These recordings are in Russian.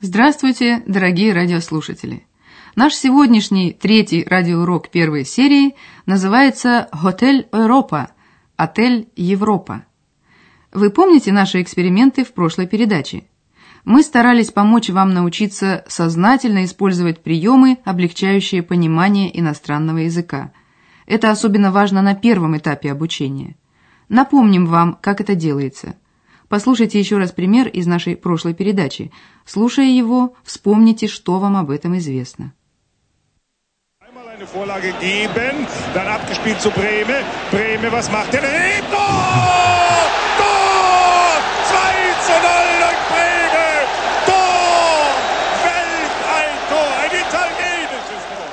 Здравствуйте, дорогие радиослушатели! Наш сегодняшний третий радиоурок первой серии называется «Хотель Европа» – «Отель Европа». Вы помните наши эксперименты в прошлой передаче? Мы старались помочь вам научиться сознательно использовать приемы, облегчающие понимание иностранного языка. Это особенно важно на первом этапе обучения. Напомним вам, как это делается – Послушайте еще раз пример из нашей прошлой передачи. Слушая его, вспомните, что вам об этом известно. Eine Vorlage geben, dann abgespielt zu Breme. Breme, was macht er? Tor! Tor! 2 zu 0 durch Breme! Tor! Welt ein Tor! Ein italienisches Tor!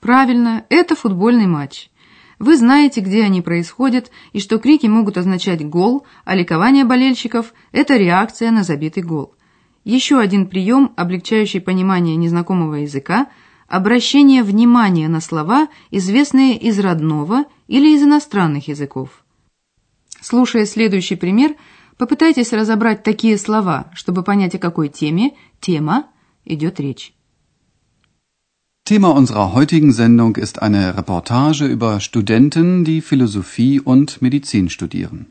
Правильно, это футбольный матч. Вы знаете, где они происходят, и что крики могут означать гол, а ликование болельщиков – это реакция на забитый гол. Еще один прием, облегчающий понимание незнакомого языка – обращение внимания на слова, известные из родного или из иностранных языков. Слушая следующий пример, попытайтесь разобрать такие слова, чтобы понять, о какой теме, тема, идет речь. Thema unserer heutigen Sendung ist eine Reportage über Studenten, die Philosophie und Medizin studieren.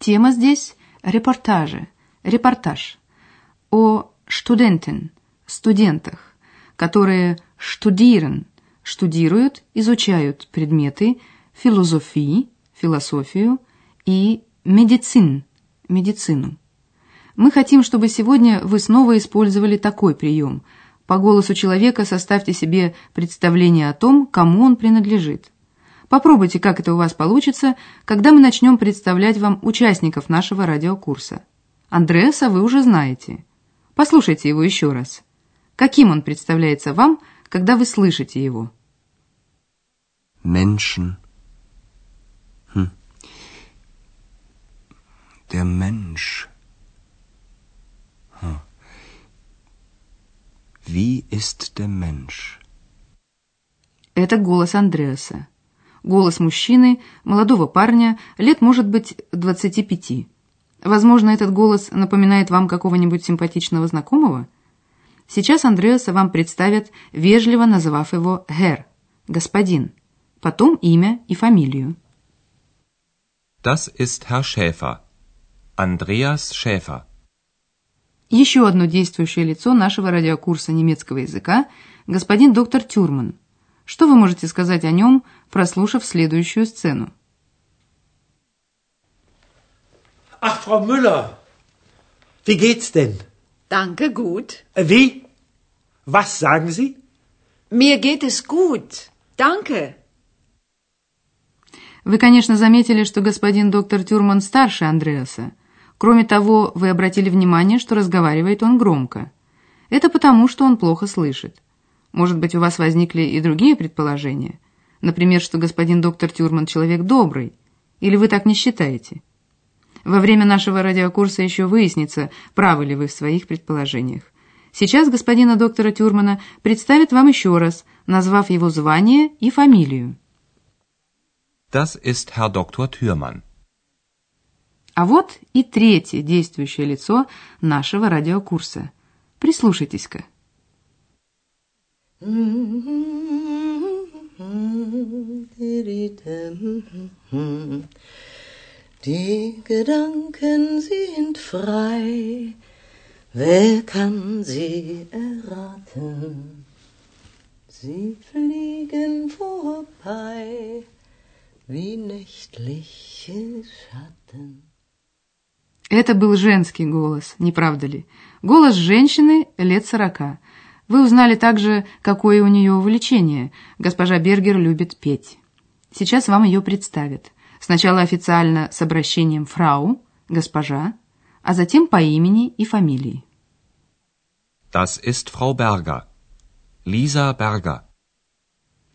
Тема здесь – репортажи, репортаж о студентен, студентах, которые штудируют, штудируют, изучают предметы философии, философию и медицин, медицину. Мы хотим, чтобы сегодня вы снова использовали такой прием – по голосу человека составьте себе представление о том, кому он принадлежит. Попробуйте, как это у вас получится, когда мы начнем представлять вам участников нашего радиокурса. Андреаса вы уже знаете. Послушайте его еще раз. Каким он представляется вам, когда вы слышите его? Menschen. Hm. Der Mensch. Hm. Wie ist der Mensch? Это голос Андреаса. Голос мужчины, молодого парня, лет, может быть, 25. Возможно, этот голос напоминает вам какого-нибудь симпатичного знакомого? Сейчас Андреаса вам представят, вежливо называв его «Herr», «господин», потом имя и фамилию. Das ist Herr Schäfer. Andreas Schäfer. Еще одно действующее лицо нашего радиокурса немецкого языка – господин доктор Тюрман. Что вы можете сказать о нем, прослушав следующую сцену? Ach, Frau Müller, wie geht's denn? Danke, gut. Wie? Was sagen Sie? Mir geht es gut. Danke. Вы, конечно, заметили, что господин доктор Тюрман старше Андреаса. Кроме того, вы обратили внимание, что разговаривает он громко. Это потому, что он плохо слышит. Может быть, у вас возникли и другие предположения? Например, что господин доктор Тюрман человек добрый. Или вы так не считаете? Во время нашего радиокурса еще выяснится, правы ли вы в своих предположениях. Сейчас господина доктора Тюрмана представят вам еще раз, назвав его звание и фамилию. Das ist Herr Dr. Thürmann. А вот и третье действующее лицо нашего радиокурса. Прислушайтесь-ка. Die Gedanken sind frei, wer kann sie erraten? Sie fliegen vorbei wie nächtliche Schatten. Это был женский голос, не правда ли? Голос женщины лет сорока. Вы узнали также, какое у нее увлечение. Госпожа Бергер любит петь. Сейчас вам ее представят. Сначала официально с обращением «фрау», «госпожа», а затем по имени и фамилии. Das ist Frau Berger. Lisa Berger.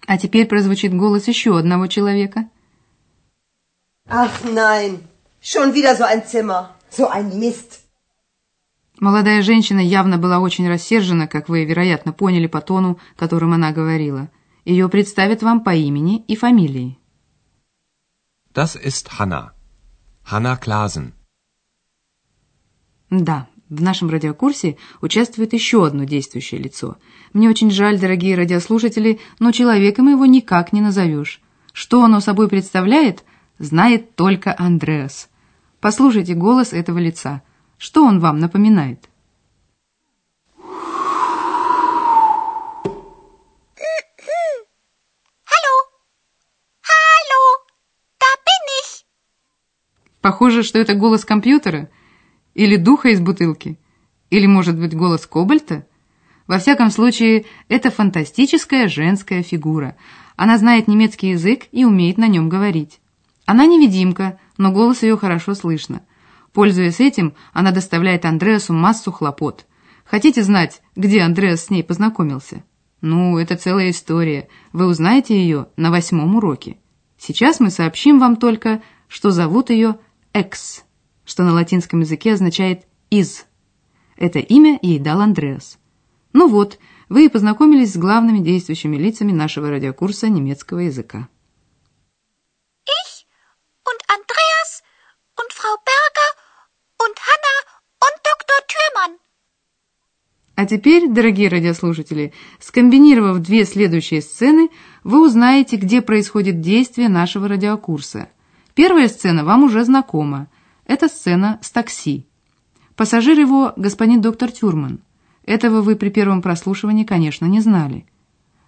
А теперь прозвучит голос еще одного человека. Ach nein, schon wieder so ein Zimmer, so ein Mist. Молодая женщина явно была очень рассержена, как вы, вероятно, поняли по тону, которым она говорила. Ее представят вам по имени и фамилии. Das ist Hanna. Hanna Klasen. Да, в нашем радиокурсе участвует еще одно действующее лицо. Мне очень жаль, дорогие радиослушатели, но человеком его никак не назовешь. Что оно собой представляет, знает только Андреас. Послушайте голос этого лица. Что он вам напоминает? Похоже, что это голос компьютера или духа из бутылки, или, может быть, голос кобальта. Во всяком случае, это фантастическая женская фигура. Она знает немецкий язык и умеет на нем говорить. Она невидимка, но голос ее хорошо слышно. Пользуясь этим, она доставляет Андреасу массу хлопот. Хотите знать, где Андреас с ней познакомился? Ну, это целая история. Вы узнаете ее на восьмом уроке. Сейчас мы сообщим вам только, что зовут ее «экс», что на латинском языке означает «из». Это имя ей дал Андреас. Ну вот, вы и познакомились с главными действующими лицами нашего радиокурса немецкого языка. Ich und Andreas und Frau Berger und Hanna und Dr. Thürmann. А теперь, дорогие радиослушатели, скомбинировав две следующие сцены, вы узнаете, где происходит действие нашего радиокурса – Первая сцена вам уже знакома. Это сцена с такси. Пассажир его – господин доктор Тюрман. Этого вы при первом прослушивании, конечно, не знали.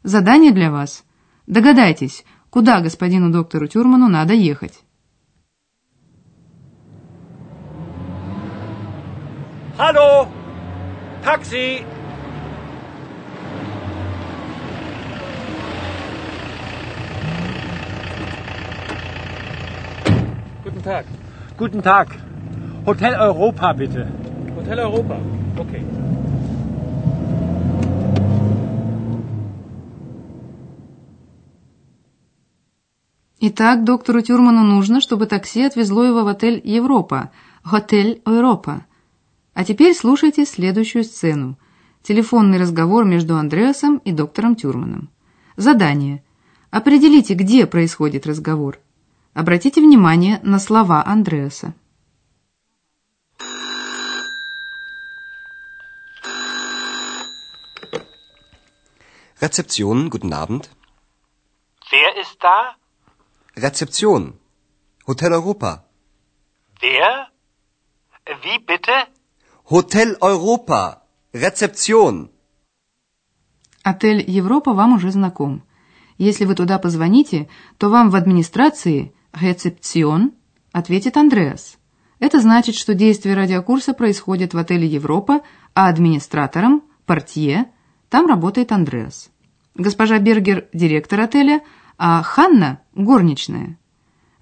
Задание для вас. Догадайтесь, куда господину доктору Тюрману надо ехать. Hallo! Taxi! Tag. Guten Tag. Hotel Europa, bitte. Hotel Europa. Okay. Итак, доктору Тюрману нужно, чтобы такси отвезло его в отель Европа, Hotel Европа. А теперь слушайте следующую сцену. Телефонный разговор между Андреасом и доктором Тюрманом. Задание. Определите, где происходит разговор. Обратите внимание на слова Андреаса. Rezeption, guten Abend. Wer ist da? Rezeption. Hotel Europa. Wer? Wie bitte? Hotel Europa. Rezeption. Отель Европа вам уже знаком. Если вы туда позвоните, то вам в администрации «Рецепцион», ответит Андреас. Это значит, что действие радиокурса происходит в отеле «Европа», а администратором, портье, там работает Андреас. Госпожа Бергер – директор отеля, а Ханна – горничная.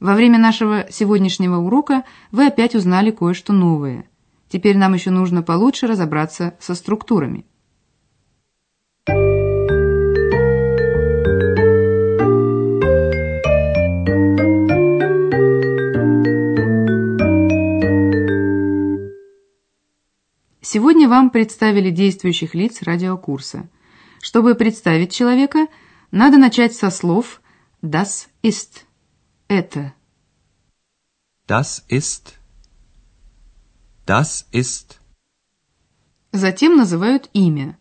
Во время нашего сегодняшнего урока вы опять узнали кое-что новое. Теперь нам еще нужно получше разобраться со структурами. Сегодня вам представили действующих лиц радиокурса. Чтобы представить человека, надо начать со слов «das ist» – «это». Das ist. Das ist. Затем называют имя.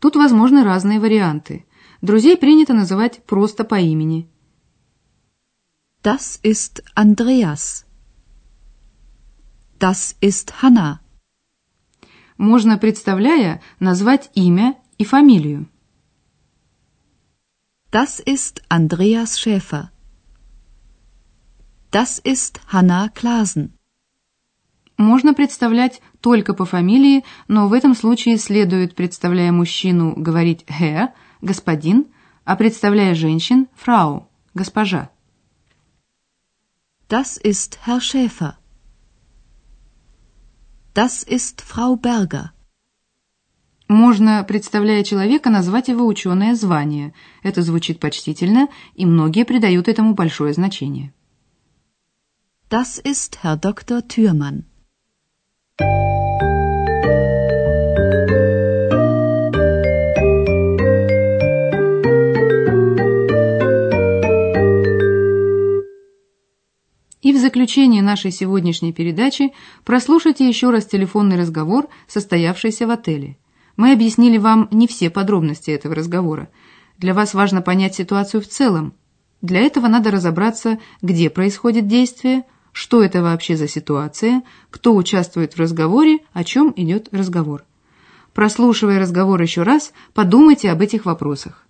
Тут возможны разные варианты. Друзей принято называть просто по имени. Das ist Andreas. Das ist Hanna можно, представляя, назвать имя и фамилию. Das ist Andreas Schäfer. Das ist Hanna Klasen. Можно представлять только по фамилии, но в этом случае следует, представляя мужчину, говорить «Herr», «господин», а представляя женщин – «Frau», «госпожа». Das ist Herr Schäfer. Das ist Frau Berger. Можно, представляя человека, назвать его ученое звание. Это звучит почтительно, и многие придают этому большое значение. Das ist Herr Dr. Thürmann. И в заключение нашей сегодняшней передачи прослушайте еще раз телефонный разговор, состоявшийся в отеле. Мы объяснили вам не все подробности этого разговора. Для вас важно понять ситуацию в целом. Для этого надо разобраться, где происходит действие – что это вообще за ситуация, кто участвует в разговоре, о чем идет разговор. Прослушивая разговор еще раз, подумайте об этих вопросах.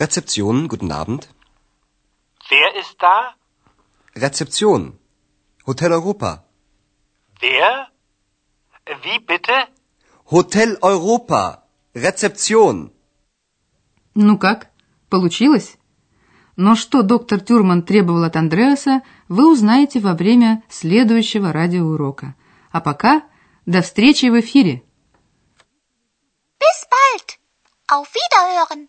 Rezeption, guten Abend. Wer ist da? Rezeption. Hotel Europa. Wer? Wie bitte? Hotel Europa. Rezeption. Ну как, получилось? Но что доктор Тюрман требовал от Андреаса, вы узнаете во время следующего радиоурока. А пока до встречи в эфире. Bis bald. Auf Wiederhören.